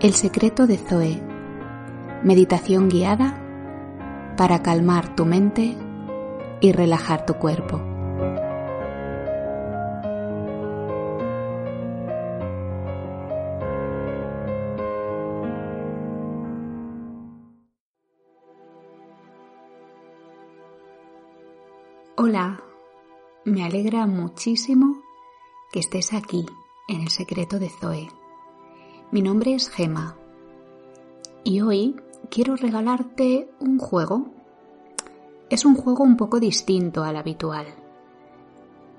El secreto de Zoe. Meditación guiada para calmar tu mente y relajar tu cuerpo. Hola, me alegra muchísimo que estés aquí en el secreto de Zoe. Mi nombre es Gema y hoy quiero regalarte un juego. Es un juego un poco distinto al habitual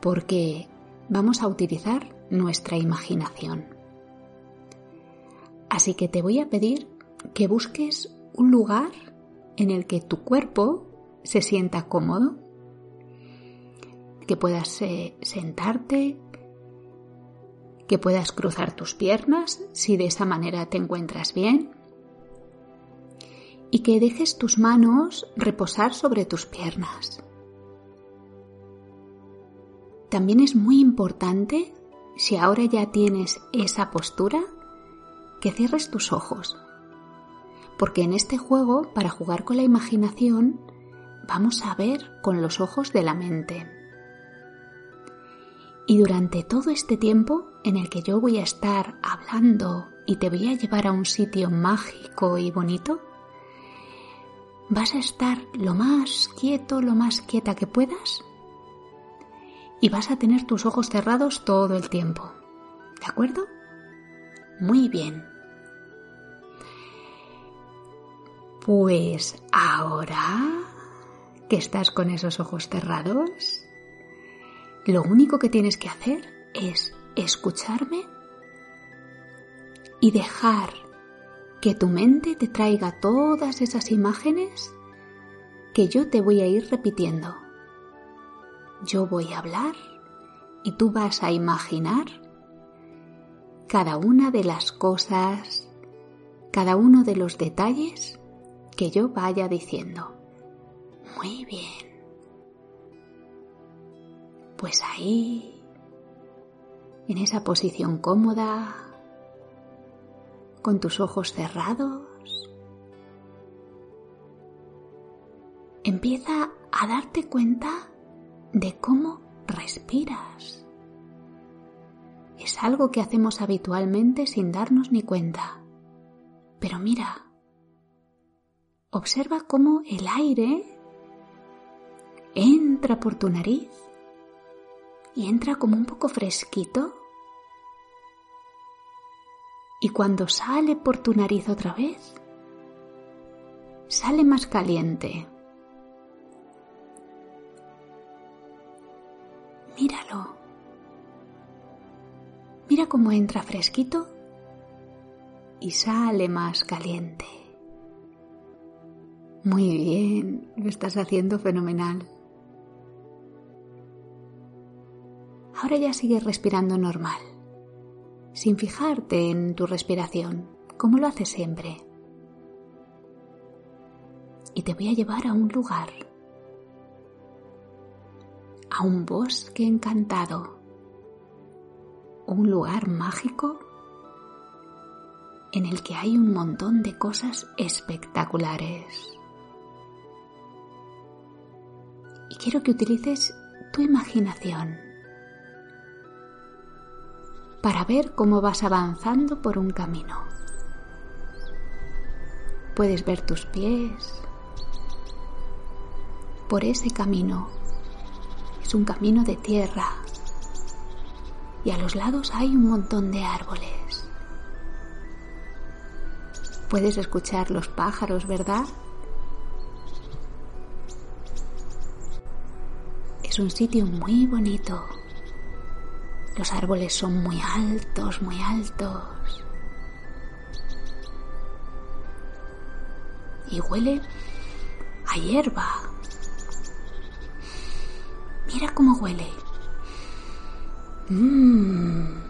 porque vamos a utilizar nuestra imaginación. Así que te voy a pedir que busques un lugar en el que tu cuerpo se sienta cómodo, que puedas eh, sentarte que puedas cruzar tus piernas si de esa manera te encuentras bien y que dejes tus manos reposar sobre tus piernas. También es muy importante, si ahora ya tienes esa postura, que cierres tus ojos. Porque en este juego, para jugar con la imaginación, vamos a ver con los ojos de la mente. Y durante todo este tiempo en el que yo voy a estar hablando y te voy a llevar a un sitio mágico y bonito, vas a estar lo más quieto, lo más quieta que puedas y vas a tener tus ojos cerrados todo el tiempo. ¿De acuerdo? Muy bien. Pues ahora que estás con esos ojos cerrados, lo único que tienes que hacer es escucharme y dejar que tu mente te traiga todas esas imágenes que yo te voy a ir repitiendo. Yo voy a hablar y tú vas a imaginar cada una de las cosas, cada uno de los detalles que yo vaya diciendo. Muy bien. Pues ahí, en esa posición cómoda, con tus ojos cerrados, empieza a darte cuenta de cómo respiras. Es algo que hacemos habitualmente sin darnos ni cuenta. Pero mira, observa cómo el aire entra por tu nariz y entra como un poco fresquito. Y cuando sale por tu nariz otra vez, sale más caliente. Míralo. Mira cómo entra fresquito y sale más caliente. Muy bien, lo estás haciendo fenomenal. Ahora ya sigues respirando normal, sin fijarte en tu respiración, como lo haces siempre. Y te voy a llevar a un lugar, a un bosque encantado, un lugar mágico en el que hay un montón de cosas espectaculares. Y quiero que utilices tu imaginación para ver cómo vas avanzando por un camino. Puedes ver tus pies por ese camino. Es un camino de tierra y a los lados hay un montón de árboles. Puedes escuchar los pájaros, ¿verdad? Es un sitio muy bonito. Los árboles son muy altos, muy altos. Y huele a hierba. Mira cómo huele. Mmm,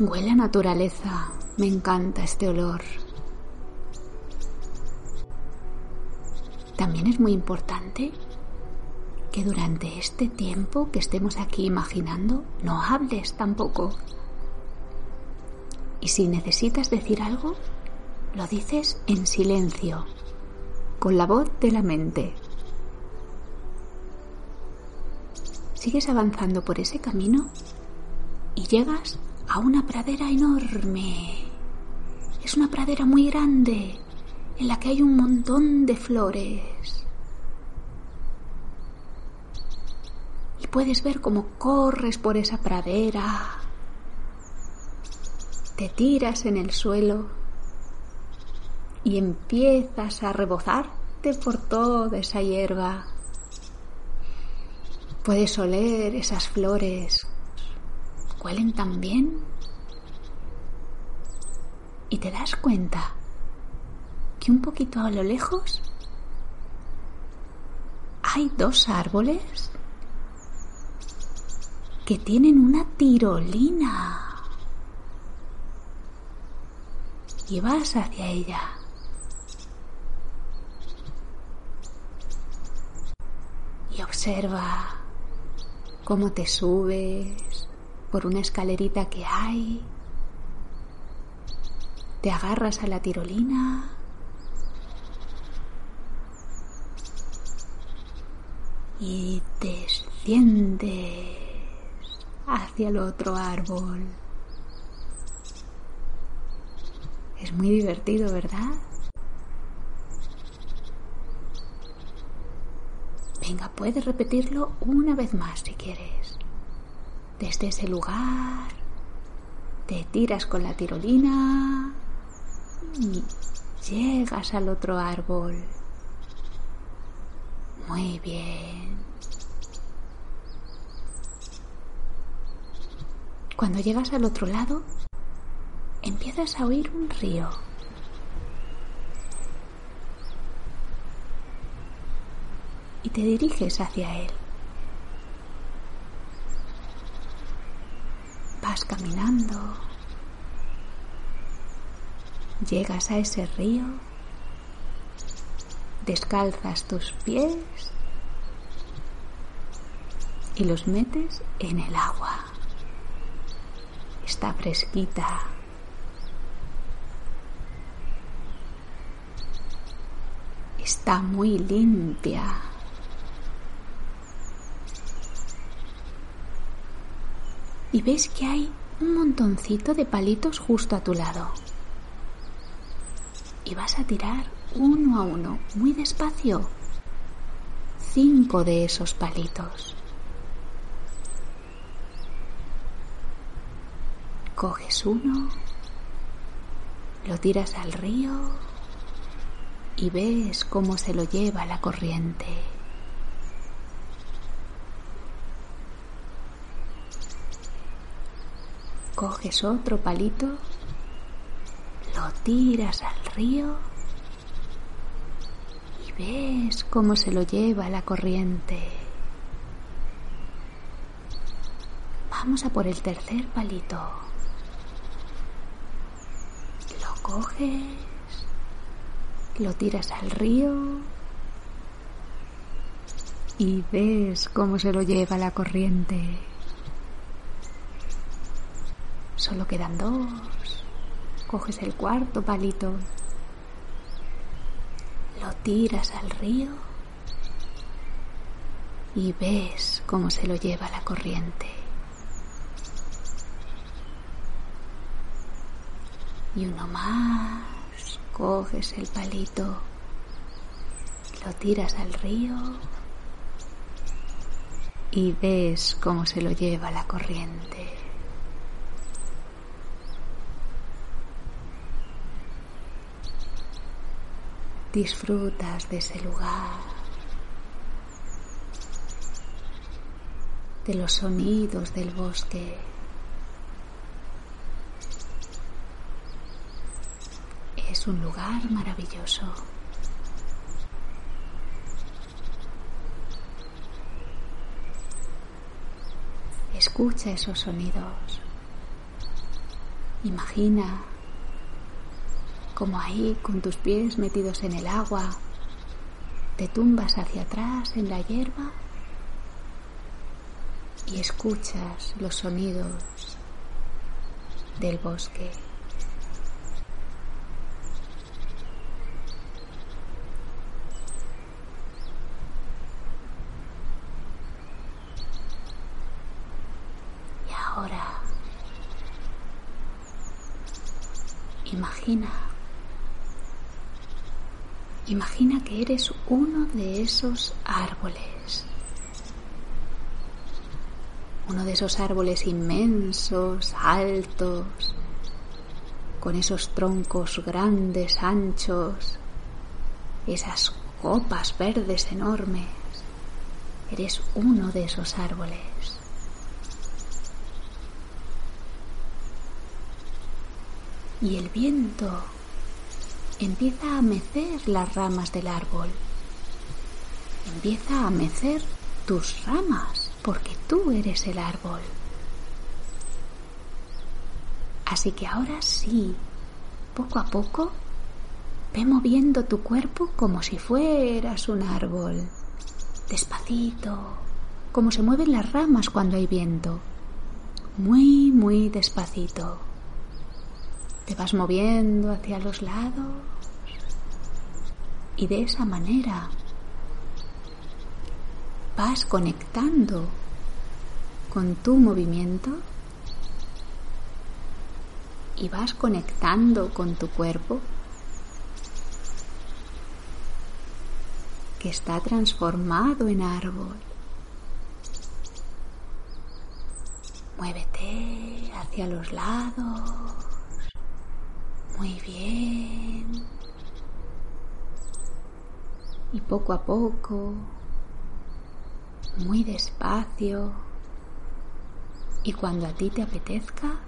huele a naturaleza. Me encanta este olor. También es muy importante que durante este tiempo que estemos aquí imaginando no hables tampoco. Y si necesitas decir algo, lo dices en silencio, con la voz de la mente. Sigues avanzando por ese camino y llegas a una pradera enorme. Es una pradera muy grande en la que hay un montón de flores. Y puedes ver cómo corres por esa pradera. Te tiras en el suelo y empiezas a rebozarte por toda esa hierba. Puedes oler esas flores. Huelen tan bien. Y te das cuenta que un poquito a lo lejos hay dos árboles que tienen una tirolina. Y vas hacia ella. Y observa cómo te subes por una escalerita que hay. Te agarras a la tirolina y desciendes hacia el otro árbol. Es muy divertido, ¿verdad? Venga, puedes repetirlo una vez más si quieres. Desde ese lugar te tiras con la tirolina y llegas al otro árbol. Muy bien. Cuando llegas al otro lado, empiezas a oír un río. Y te diriges hacia él. Vas caminando. Llegas a ese río descalzas tus pies y los metes en el agua. Está fresquita. Está muy limpia. Y ves que hay un montoncito de palitos justo a tu lado. Y vas a tirar uno a uno, muy despacio, cinco de esos palitos. Coges uno, lo tiras al río y ves cómo se lo lleva la corriente. Coges otro palito, lo tiras al río ves cómo se lo lleva la corriente. Vamos a por el tercer palito. Lo coges, lo tiras al río y ves cómo se lo lleva la corriente. Solo quedan dos. Coges el cuarto palito lo tiras al río y ves cómo se lo lleva la corriente. Y uno más, coges el palito, lo tiras al río y ves cómo se lo lleva la corriente. disfrutas de ese lugar, de los sonidos del bosque. Un lugar maravilloso. Escucha esos sonidos. Imagina como ahí con tus pies metidos en el agua, te tumbas hacia atrás en la hierba y escuchas los sonidos del bosque. ahora imagina, imagina que eres uno de esos árboles, uno de esos árboles inmensos, altos, con esos troncos grandes, anchos, esas copas verdes enormes. Eres uno de esos árboles. Y el viento empieza a mecer las ramas del árbol. Empieza a mecer tus ramas, porque tú eres el árbol. Así que ahora sí, poco a poco, ve moviendo tu cuerpo como si fueras un árbol despacito, como se mueven las ramas cuando hay viento. Muy, muy despacito. Te vas moviendo hacia los lados y de esa manera vas conectando con tu movimiento y vas conectando con tu cuerpo que está transformado en árbol. Muévete hacia los lados. Muy bien. Y poco a poco, muy despacio, y cuando a ti te apetezca,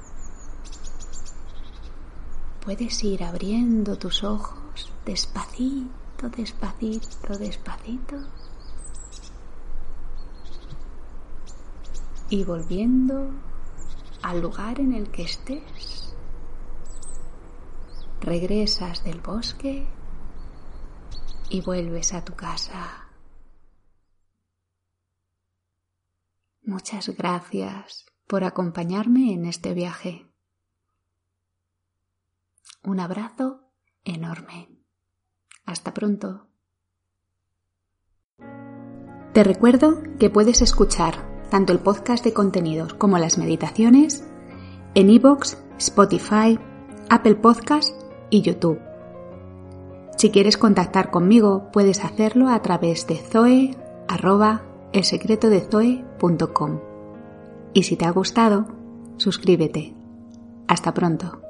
puedes ir abriendo tus ojos despacito despacito, despacito. Y volviendo al lugar en el que estés, regresas del bosque y vuelves a tu casa. Muchas gracias por acompañarme en este viaje. Un abrazo enorme. Hasta pronto. Te recuerdo que puedes escuchar tanto el podcast de contenidos como las meditaciones en iVoox, Spotify, Apple Podcast y YouTube. Si quieres contactar conmigo, puedes hacerlo a través de zoe Y si te ha gustado, suscríbete. Hasta pronto.